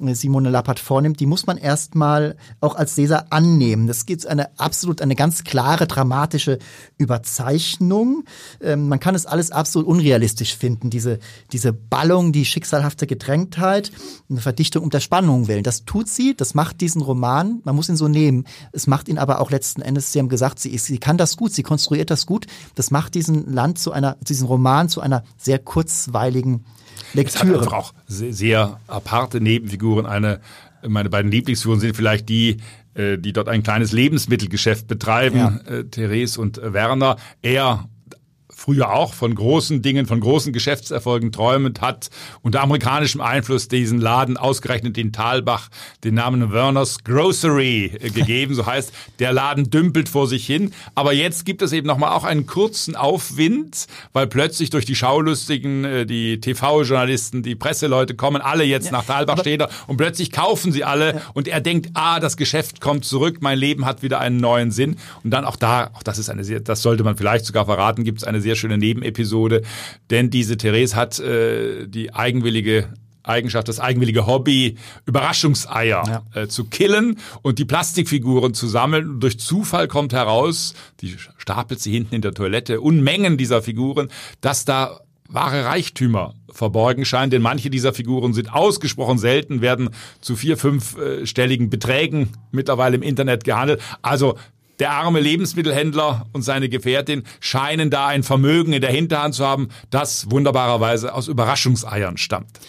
äh, Simone Lappert vornimmt, die muss man erstmal auch als Leser annehmen. Das gibt eine absolut, eine ganz klare dramatische Überzeichnung. Ähm, man kann es alles absolut unrealistisch finden, diese, diese Ballung, die schicksalhafte Gedrängtheit, eine Verdichtung um der Spannung willen. Das tut sie, das macht diesen Roman, man muss ihn so nehmen. Es macht ihn aber auch letzten Endes, Sie haben gesagt, sie, sie kann das gut, sie konstruiert das gut. Das macht diesen Land zu einer, diesen Roman zu einer sehr kurzweiligen Lektüre. Es hat einfach auch sehr, sehr aparte Nebenfiguren. Eine, meine beiden Lieblingsfiguren sind vielleicht die, äh, die dort ein kleines Lebensmittelgeschäft betreiben, ja. äh, Therese und Werner. Er früher auch von großen Dingen, von großen Geschäftserfolgen träumend, hat unter amerikanischem Einfluss diesen Laden ausgerechnet in Talbach den Namen Werners Grocery äh, gegeben. So heißt, der Laden dümpelt vor sich hin. Aber jetzt gibt es eben nochmal auch einen kurzen Aufwind, weil plötzlich durch die Schaulustigen, äh, die TV-Journalisten, die Presseleute kommen alle jetzt ja, nach Talbach steht und plötzlich kaufen sie alle ja. und er denkt, ah, das Geschäft kommt zurück, mein Leben hat wieder einen neuen Sinn. Und dann auch da, auch das ist eine sehr, das sollte man vielleicht sogar verraten, gibt es eine sehr schöne Nebenepisode, denn diese Therese hat äh, die eigenwillige Eigenschaft, das eigenwillige Hobby, Überraschungseier ja. äh, zu killen und die Plastikfiguren zu sammeln. Und durch Zufall kommt heraus, die stapelt sie hinten in der Toilette, Unmengen dieser Figuren, dass da wahre Reichtümer verborgen scheinen, denn manche dieser Figuren sind ausgesprochen selten, werden zu vier, fünfstelligen Beträgen mittlerweile im Internet gehandelt. Also der arme Lebensmittelhändler und seine Gefährtin scheinen da ein Vermögen in der Hinterhand zu haben, das wunderbarerweise aus Überraschungseiern stammt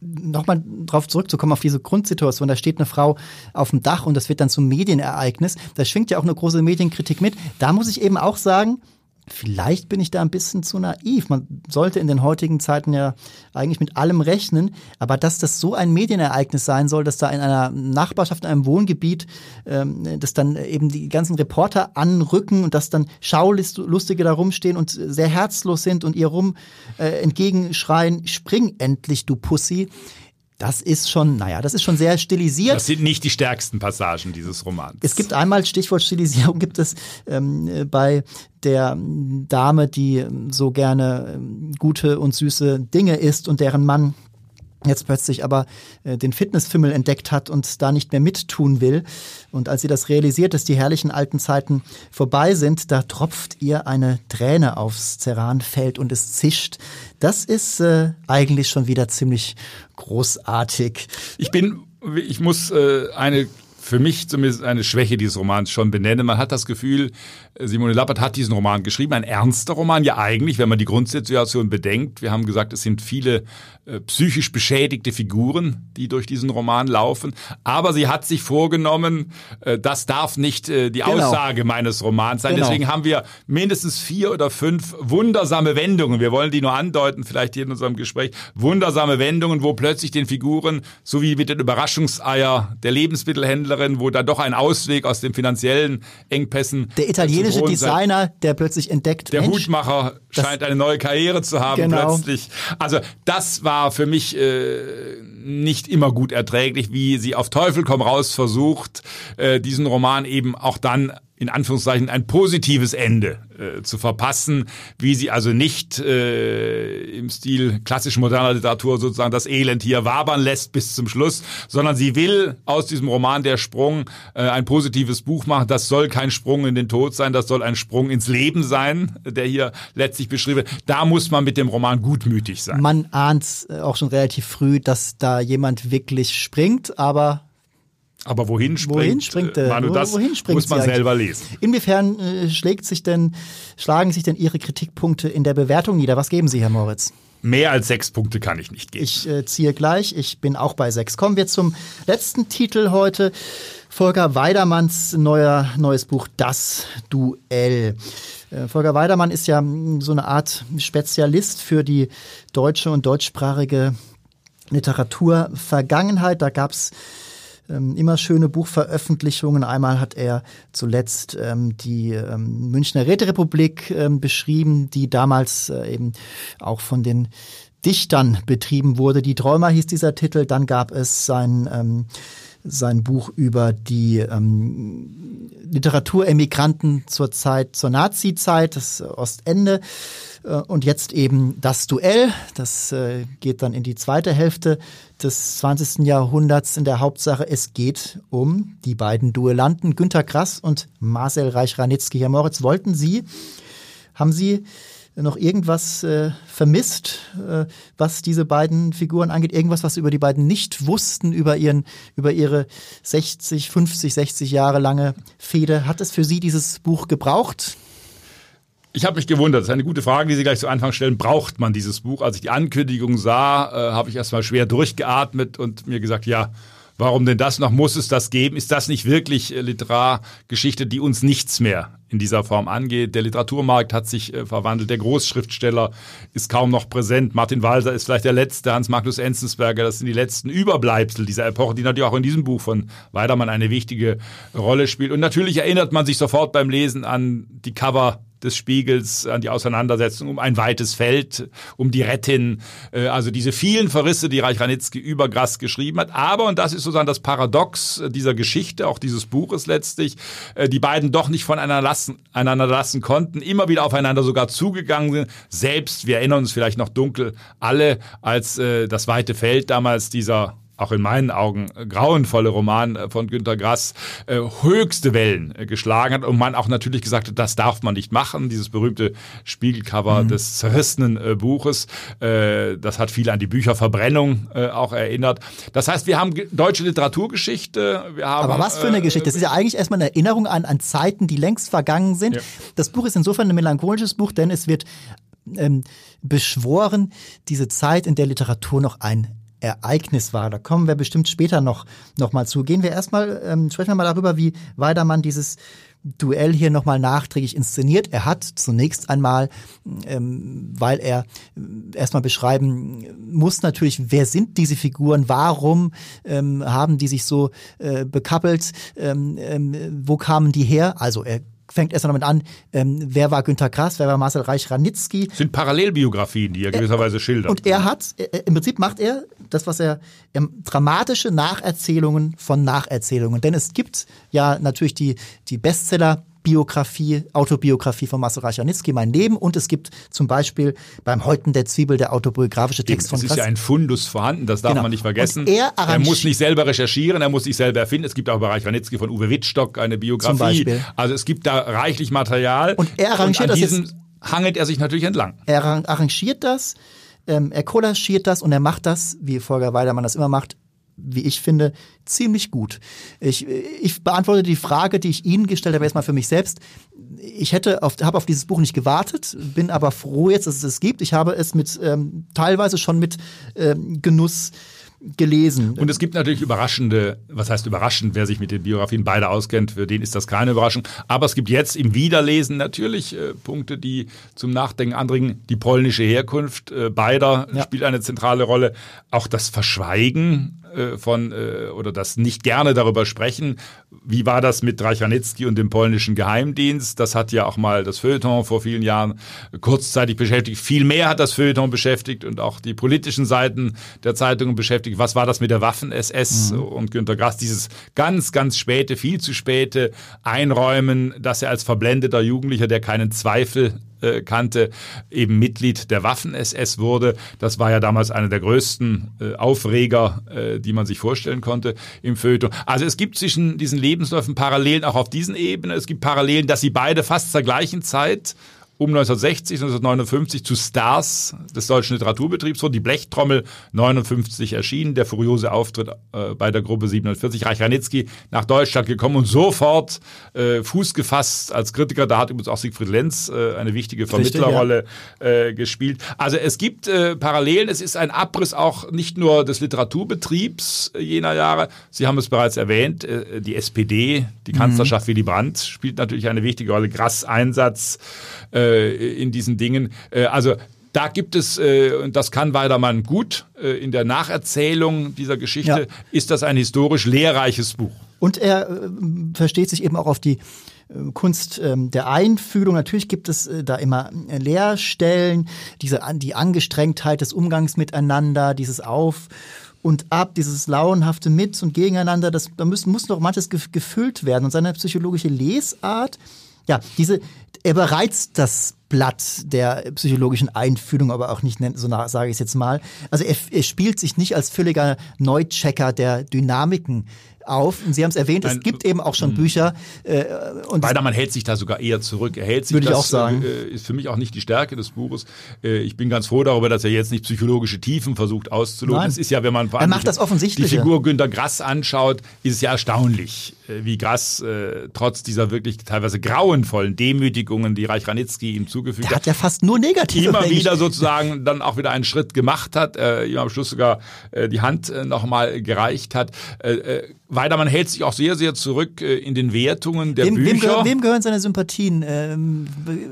nochmal drauf zurückzukommen, auf diese Grundsituation, da steht eine Frau auf dem Dach und das wird dann zum Medienereignis. Da schwingt ja auch eine große Medienkritik mit. Da muss ich eben auch sagen, Vielleicht bin ich da ein bisschen zu naiv. Man sollte in den heutigen Zeiten ja eigentlich mit allem rechnen. Aber dass das so ein Medienereignis sein soll, dass da in einer Nachbarschaft, in einem Wohngebiet, ähm, dass dann eben die ganzen Reporter anrücken und dass dann Schaulustige da rumstehen und sehr herzlos sind und ihr rum äh, entgegenschreien, spring endlich, du Pussy das ist schon, naja, das ist schon sehr stilisiert. Das sind nicht die stärksten Passagen dieses Romans. Es gibt einmal, Stichwort Stilisierung, gibt es ähm, bei der Dame, die so gerne ähm, gute und süße Dinge isst und deren Mann jetzt plötzlich aber äh, den Fitnessfimmel entdeckt hat und da nicht mehr mittun will. Und als sie das realisiert, dass die herrlichen alten Zeiten vorbei sind, da tropft ihr eine Träne aufs Ceranfeld und es zischt. Das ist äh, eigentlich schon wieder ziemlich großartig. Ich bin, ich muss äh, eine für mich zumindest eine Schwäche dieses Romans schon benennen. Man hat das Gefühl, Simone Lappert hat diesen Roman geschrieben, ein ernster Roman, ja eigentlich, wenn man die Grundsituation bedenkt. Wir haben gesagt, es sind viele äh, psychisch beschädigte Figuren, die durch diesen Roman laufen. Aber sie hat sich vorgenommen, äh, das darf nicht äh, die genau. Aussage meines Romans sein. Genau. Deswegen haben wir mindestens vier oder fünf wundersame Wendungen. Wir wollen die nur andeuten, vielleicht hier in unserem Gespräch. Wundersame Wendungen, wo plötzlich den Figuren, so wie mit den Überraschungseier der Lebensmittelhändlerin, wo da doch ein Ausweg aus den finanziellen Engpässen. Der Italiener italienische Designer, der plötzlich entdeckt. Der Mensch, Hutmacher scheint eine neue Karriere zu haben genau. plötzlich. Also das war für mich äh, nicht immer gut erträglich, wie sie auf Teufel komm raus versucht, äh, diesen Roman eben auch dann in Anführungszeichen ein positives Ende äh, zu verpassen, wie sie also nicht äh, im Stil klassisch moderner Literatur sozusagen das Elend hier wabern lässt bis zum Schluss, sondern sie will aus diesem Roman Der Sprung äh, ein positives Buch machen. Das soll kein Sprung in den Tod sein, das soll ein Sprung ins Leben sein, der hier letztlich beschrieben wird. Da muss man mit dem Roman gutmütig sein. Man ahnt äh, auch schon relativ früh, dass da jemand wirklich springt, aber aber wohin springt, wohin springt äh, Manu, das wohin springt muss man selber lesen. Inwiefern äh, schlägt sich denn, schlagen sich denn Ihre Kritikpunkte in der Bewertung nieder? Was geben Sie, Herr Moritz? Mehr als sechs Punkte kann ich nicht geben. Ich äh, ziehe gleich. Ich bin auch bei sechs. Kommen wir zum letzten Titel heute. Volker Weidermanns neuer, neues Buch Das Duell. Äh, Volker Weidermann ist ja hm, so eine Art Spezialist für die deutsche und deutschsprachige Literaturvergangenheit. Da gab es ähm, immer schöne Buchveröffentlichungen. Einmal hat er zuletzt ähm, die ähm, Münchner Räterepublik ähm, beschrieben, die damals äh, eben auch von den Dichtern betrieben wurde. Die Träumer hieß dieser Titel. Dann gab es sein ähm, sein Buch über die ähm, Literaturemigranten zur Zeit, zur Nazi-Zeit, das Ostende. Äh, und jetzt eben das Duell. Das äh, geht dann in die zweite Hälfte des 20. Jahrhunderts in der Hauptsache. Es geht um die beiden Duellanten Günter Grass und Marcel Reich-Ranitzky. Herr Moritz, wollten Sie, haben Sie noch irgendwas äh, vermisst, äh, was diese beiden Figuren angeht? Irgendwas, was über die beiden nicht wussten, über, ihren, über ihre 60, 50, 60 Jahre lange Fehde? Hat es für Sie dieses Buch gebraucht? Ich habe mich gewundert, das ist eine gute Frage, die Sie gleich zu Anfang stellen. Braucht man dieses Buch? Als ich die Ankündigung sah, äh, habe ich erstmal schwer durchgeatmet und mir gesagt, ja, warum denn das noch? Muss es das geben? Ist das nicht wirklich äh, Literargeschichte, die uns nichts mehr in dieser Form angeht? Der Literaturmarkt hat sich äh, verwandelt, der Großschriftsteller ist kaum noch präsent. Martin Walser ist vielleicht der letzte, Hans-Magnus Enzensberger, das sind die letzten Überbleibsel dieser Epoche, die natürlich auch in diesem Buch von Weidermann eine wichtige Rolle spielt. Und natürlich erinnert man sich sofort beim Lesen an die Cover des Spiegels an die Auseinandersetzung um ein weites Feld, um die Rettin, äh, also diese vielen Verrisse, die Reich Ranitzky über Grass geschrieben hat. Aber, und das ist sozusagen das Paradox dieser Geschichte, auch dieses Buches letztlich, äh, die beiden doch nicht voneinander lassen, einander lassen konnten, immer wieder aufeinander sogar zugegangen sind. Selbst, wir erinnern uns vielleicht noch dunkel, alle, als äh, das weite Feld damals dieser auch in meinen Augen grauenvolle Roman äh, von Günter Grass äh, höchste Wellen äh, geschlagen hat und man auch natürlich gesagt hat, das darf man nicht machen. Dieses berühmte Spiegelcover mhm. des zerrissenen äh, Buches, äh, das hat viel an die Bücherverbrennung äh, auch erinnert. Das heißt, wir haben deutsche Literaturgeschichte. Wir haben, Aber was für eine Geschichte? Das ist ja eigentlich erstmal eine Erinnerung an, an Zeiten, die längst vergangen sind. Ja. Das Buch ist insofern ein melancholisches Buch, denn es wird ähm, beschworen, diese Zeit, in der Literatur noch ein Ereignis war. Da kommen wir bestimmt später noch, noch mal zu. Gehen wir erstmal, ähm, sprechen wir mal darüber, wie Weidermann dieses Duell hier nochmal nachträglich inszeniert. Er hat zunächst einmal, ähm, weil er äh, erstmal beschreiben muss natürlich, wer sind diese Figuren, warum ähm, haben die sich so äh, bekappelt, ähm, ähm, wo kamen die her? Also er fängt erst damit an, ähm, wer war Günter Grass, wer war Marcel Reich-Ranitzky. sind Parallelbiografien, die er gewisserweise schildert. Und er hat, äh, im Prinzip macht er das, was er, ähm, dramatische Nacherzählungen von Nacherzählungen. Denn es gibt ja natürlich die, die Bestseller Biografie, Autobiografie von Marcel Reich-Ranitzky, Mein Leben. Und es gibt zum Beispiel beim Häuten der Zwiebel der autobiografische Text von Es ist ja ein Fundus vorhanden, das darf genau. man nicht vergessen. er, er, muss nicht selber recherchieren, er muss sich selber erfinden. Es gibt auch bei Reich-Ranitzky von Uwe Wittstock eine Biografie. Also es gibt da reichlich Material. Und er arrangiert und an diesem hangelt er sich natürlich entlang. Er arrangiert das, ähm, er kollagiert das und er macht das, wie Volker Weidermann das immer macht, wie ich finde, ziemlich gut. Ich, ich beantworte die Frage, die ich Ihnen gestellt habe, erstmal für mich selbst. Ich hätte auf, habe auf dieses Buch nicht gewartet, bin aber froh jetzt, dass es es gibt. Ich habe es mit ähm, teilweise schon mit ähm, Genuss gelesen. Und es gibt natürlich überraschende, was heißt überraschend, wer sich mit den Biografien beide auskennt, für den ist das keine Überraschung. Aber es gibt jetzt im Wiederlesen natürlich äh, Punkte, die zum Nachdenken anregen. Die polnische Herkunft äh, beider ja. spielt eine zentrale Rolle. Auch das Verschweigen äh, von äh, oder das nicht gerne darüber sprechen. Wie war das mit Reichranitzky und dem polnischen Geheimdienst? Das hat ja auch mal das Feuilleton vor vielen Jahren kurzzeitig beschäftigt. Viel mehr hat das Feuilleton beschäftigt und auch die politischen Seiten der Zeitungen beschäftigt. Was war das mit der Waffen-SS mhm. und Günter Grass? Dieses ganz, ganz späte, viel zu späte Einräumen, dass er als verblendeter Jugendlicher, der keinen Zweifel äh, kannte, eben Mitglied der Waffen-SS wurde. Das war ja damals einer der größten äh, Aufreger, äh, die man sich vorstellen konnte im Feuilleton. Also es gibt zwischen diesen Lebensläufen Parallelen auch auf diesen Ebenen. Es gibt Parallelen, dass sie beide fast zur gleichen Zeit um 1960, 1959 zu Stars des deutschen Literaturbetriebs wurden. Die Blechtrommel 59 erschienen, der furiose Auftritt äh, bei der Gruppe 47, Reich Ranitzky nach Deutschland gekommen und sofort äh, Fuß gefasst als Kritiker. Da hat übrigens auch Siegfried Lenz äh, eine wichtige Vermittlerrolle ja. äh, gespielt. Also es gibt äh, Parallelen. Es ist ein Abriss auch nicht nur des Literaturbetriebs jener Jahre. Sie haben es bereits erwähnt, äh, die SPD, die Kanzlerschaft mhm. Willy Brandt spielt natürlich eine wichtige Rolle. Grass Einsatz äh, in diesen Dingen. Äh, also da gibt es, äh, und das kann Weidermann gut, äh, in der Nacherzählung dieser Geschichte ja. ist das ein historisch lehrreiches Buch. Und er äh, versteht sich eben auch auf die äh, Kunst ähm, der Einfühlung. Natürlich gibt es äh, da immer äh, Leerstellen, diese, die Angestrengtheit des Umgangs miteinander, dieses Auf und ab, dieses lauenhafte Mit und Gegeneinander, das, da muss, muss noch manches gefüllt werden. Und seine psychologische Lesart, ja, diese, er bereizt das Blatt der psychologischen Einfühlung, aber auch nicht, so sage ich es jetzt mal. Also er, er spielt sich nicht als völliger Neuchecker der Dynamiken auf. Und Sie haben es erwähnt, Nein, es gibt eben auch schon hm. Bücher. Äh, und Weidermann hält sich da sogar eher zurück. Er hält sich würde das, ich auch sagen. Äh, ist für mich auch nicht die Stärke des Buches. Äh, ich bin ganz froh darüber, dass er jetzt nicht psychologische Tiefen versucht auszuloten. Es ist ja, wenn man das offensichtlich. die Figur Günter Grass anschaut, ist es ja erstaunlich, äh, wie Grass äh, trotz dieser wirklich teilweise grauenvollen Demütigungen, die Reich Ranitzky ihm zugefügt hat, hat ja fast nur negative immer wieder sozusagen dann auch wieder einen Schritt gemacht hat, äh, ihm am Schluss sogar äh, die Hand äh, nochmal gereicht hat. Äh, äh, Weidermann hält sich auch sehr, sehr zurück äh, in den Wertungen der wem, Bücher. Wem, gehör, wem, gehören seine Sympathien ähm,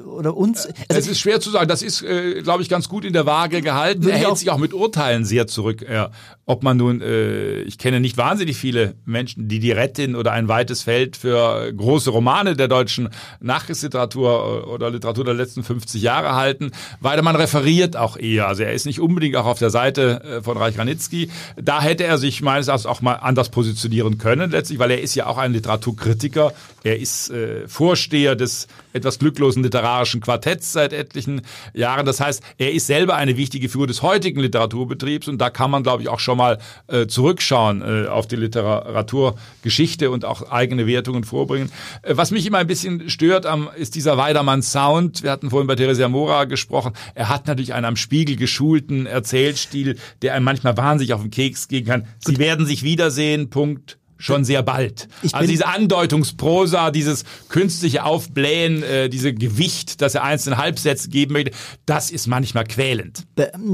oder uns? Also es ist schwer zu sagen. Das ist, äh, glaube ich, ganz gut in der Waage gehalten. Er hält sich auch mit Urteilen sehr zurück. Ja. Ob man nun, äh, ich kenne nicht wahnsinnig viele Menschen, die die Rettin oder ein weites Feld für große Romane der deutschen Nachkriegsliteratur oder Literatur der letzten 50 Jahre halten. Weidermann referiert auch eher. Also er ist nicht unbedingt auch auf der Seite äh, von Reich Ranitzky. Da hätte er sich meines Erachtens auch mal anders positioniert kritisieren können, letztlich, weil er ist ja auch ein Literaturkritiker. Er ist äh, Vorsteher des etwas glücklosen literarischen Quartetts seit etlichen Jahren. Das heißt, er ist selber eine wichtige Figur des heutigen Literaturbetriebs und da kann man, glaube ich, auch schon mal äh, zurückschauen äh, auf die Literaturgeschichte und auch eigene Wertungen vorbringen. Äh, was mich immer ein bisschen stört, am, ist dieser Weidermann-Sound. Wir hatten vorhin bei Theresia Mora gesprochen. Er hat natürlich einen am Spiegel geschulten Erzählstil, der einem manchmal wahnsinnig auf den Keks gehen kann. Sie werden sich wiedersehen, Punkt schon sehr bald. also diese Andeutungsprosa, dieses künstliche Aufblähen, äh, diese Gewicht, dass er einzelne Halbsätze geben möchte, das ist manchmal quälend.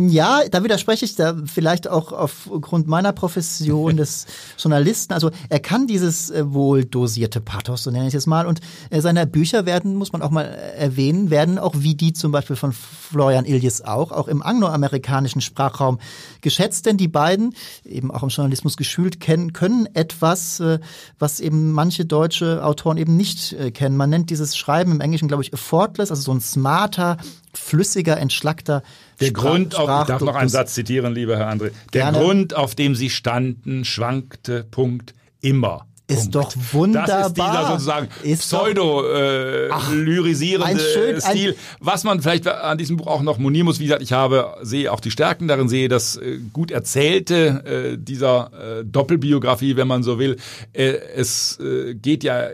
Ja, da widerspreche ich da vielleicht auch aufgrund meiner Profession des Journalisten. Also er kann dieses äh, wohl dosierte Pathos, so nenne ich es mal, und äh, seine Bücher werden, muss man auch mal erwähnen, werden auch wie die zum Beispiel von Florian Iljes auch, auch im angloamerikanischen Sprachraum geschätzt, denn die beiden, eben auch im Journalismus geschult, kennen, können etwas was, äh, was eben manche deutsche Autoren eben nicht äh, kennen. Man nennt dieses Schreiben im Englischen, glaube ich, effortless, also so ein smarter, flüssiger, entschlackter der Sprach, Grund, auf, ich darf noch einen Satz zitieren, lieber Herr André. Der Gerne. Grund, auf dem Sie standen, schwankte, Punkt, immer. Ist doch wunderbar. Das ist dieser sozusagen pseudo-lyrisierende äh, Stil. Was man vielleicht an diesem Buch auch noch monieren muss, wie gesagt, ich habe, sehe auch die Stärken darin, sehe das äh, gut erzählte äh, dieser äh, Doppelbiografie, wenn man so will. Äh, es äh, geht ja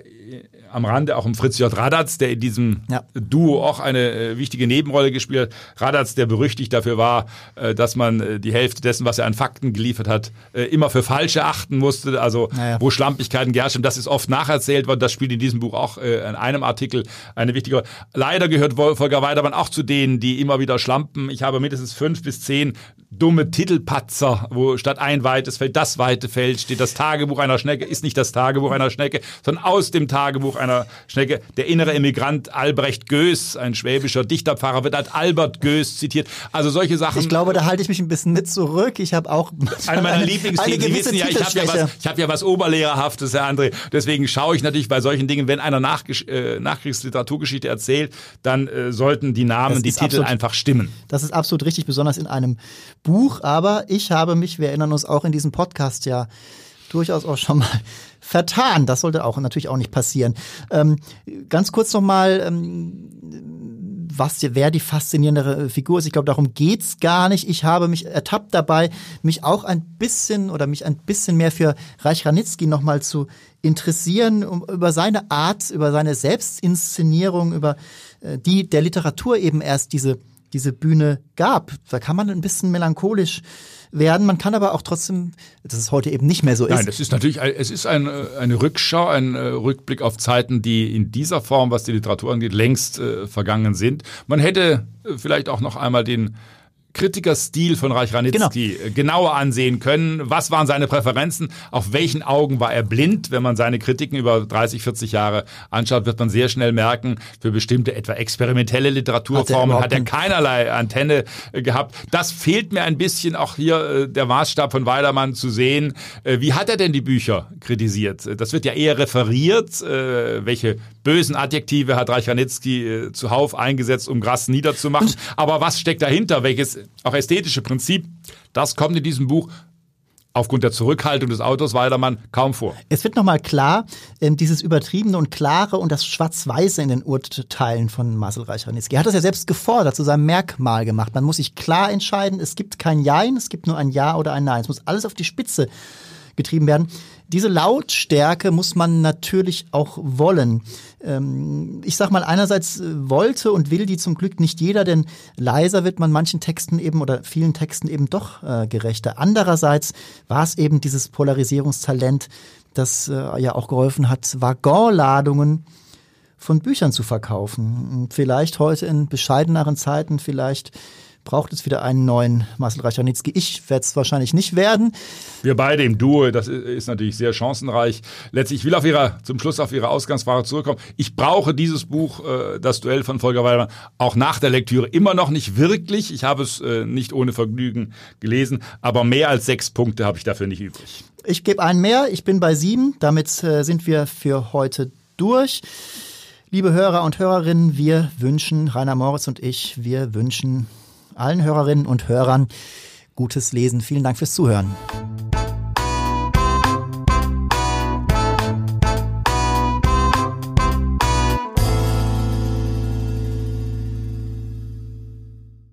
am Rande auch um Fritz J. Radatz, der in diesem ja. Duo auch eine äh, wichtige Nebenrolle gespielt hat. Radatz, der berüchtigt dafür war, äh, dass man äh, die Hälfte dessen, was er an Fakten geliefert hat, immer für falsch erachten musste. Also naja. wo Schlampigkeiten geherrscht haben, das ist oft nacherzählt worden. Das spielt in diesem Buch auch in einem Artikel eine wichtige Rolle. Leider gehört Volker Weidermann auch zu denen, die immer wieder schlampen. Ich habe mindestens fünf bis zehn dumme Titelpatzer, wo statt ein weites Feld das weite Feld steht. Das Tagebuch einer Schnecke ist nicht das Tagebuch einer Schnecke, sondern aus dem Tagebuch einer Schnecke. Der innere Emigrant Albrecht Goes, ein schwäbischer Dichterpfarrer, wird als Albert Goes zitiert. Also solche Sachen. Ich glaube, da halte ich mich ein bisschen mit zurück. Ich habe auch eine meiner Lieblingsthemen. Sie wissen ja, ich habe ja, was, ich hab ja was Oberlehrerhaftes, Herr André. Deswegen schaue ich natürlich bei solchen Dingen, wenn einer Nach äh, Nachkriegsliteraturgeschichte erzählt, dann äh, sollten die Namen, die Titel absolut, einfach stimmen. Das ist absolut richtig, besonders in einem Buch, aber ich habe mich, wir erinnern uns auch in diesem Podcast ja durchaus auch schon mal vertan. Das sollte auch natürlich auch nicht passieren. Ähm, ganz kurz nochmal, ähm, was, wer die faszinierendere Figur ist. Ich glaube, darum geht's gar nicht. Ich habe mich ertappt dabei, mich auch ein bisschen oder mich ein bisschen mehr für Reich Ranitzky nochmal zu interessieren, um, über seine Art, über seine Selbstinszenierung, über äh, die der Literatur eben erst diese diese Bühne gab. Da kann man ein bisschen melancholisch werden. Man kann aber auch trotzdem, dass es heute eben nicht mehr so ist. Nein, es ist natürlich, es ist ein, eine Rückschau, ein äh, Rückblick auf Zeiten, die in dieser Form, was die Literatur angeht, längst äh, vergangen sind. Man hätte äh, vielleicht auch noch einmal den Kritikerstil von Reich Ranitzky genau. genauer ansehen können. Was waren seine Präferenzen? Auf welchen Augen war er blind? Wenn man seine Kritiken über 30, 40 Jahre anschaut, wird man sehr schnell merken, für bestimmte etwa experimentelle Literaturformen hat er, hat er keinerlei Antenne gehabt. Das fehlt mir ein bisschen auch hier äh, der Maßstab von Weilermann zu sehen. Äh, wie hat er denn die Bücher kritisiert? Das wird ja eher referiert. Äh, welche bösen Adjektive hat Reich Ranitzky zuhauf eingesetzt, um Grass niederzumachen? Aber was steckt dahinter? Welches auch ästhetische Prinzip, das kommt in diesem Buch aufgrund der Zurückhaltung des Autors Weidermann kaum vor. Es wird nochmal klar, ähm, dieses Übertriebene und Klare und das Schwarz-Weiße in den Urteilen von Marcel Reich-Ranitzky. Er hat das ja selbst gefordert, zu seinem Merkmal gemacht. Man muss sich klar entscheiden, es gibt kein Jein, es gibt nur ein Ja oder ein Nein. Es muss alles auf die Spitze getrieben werden. Diese Lautstärke muss man natürlich auch wollen. Ähm, ich sag mal, einerseits äh, wollte und will die zum Glück nicht jeder, denn leiser wird man manchen Texten eben oder vielen Texten eben doch äh, gerechter. Andererseits war es eben dieses Polarisierungstalent, das äh, ja auch geholfen hat, Waggonladungen von Büchern zu verkaufen. Vielleicht heute in bescheideneren Zeiten, vielleicht braucht es wieder einen neuen Marcel Reich-Ranitzky. Ich werde es wahrscheinlich nicht werden. Wir beide im Duo, das ist natürlich sehr chancenreich. Letztlich, ich will auf ihrer, zum Schluss auf Ihre Ausgangsfrage zurückkommen. Ich brauche dieses Buch, äh, das Duell von Volker Weidemann, auch nach der Lektüre immer noch nicht wirklich. Ich habe es äh, nicht ohne Vergnügen gelesen, aber mehr als sechs Punkte habe ich dafür nicht übrig. Ich gebe einen mehr, ich bin bei sieben. Damit äh, sind wir für heute durch. Liebe Hörer und Hörerinnen, wir wünschen, Rainer Moritz und ich, wir wünschen allen Hörerinnen und Hörern gutes Lesen. Vielen Dank fürs Zuhören.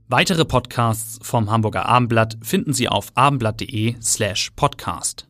Weitere Podcasts vom Hamburger Abendblatt finden Sie auf abendblatt.de slash podcast.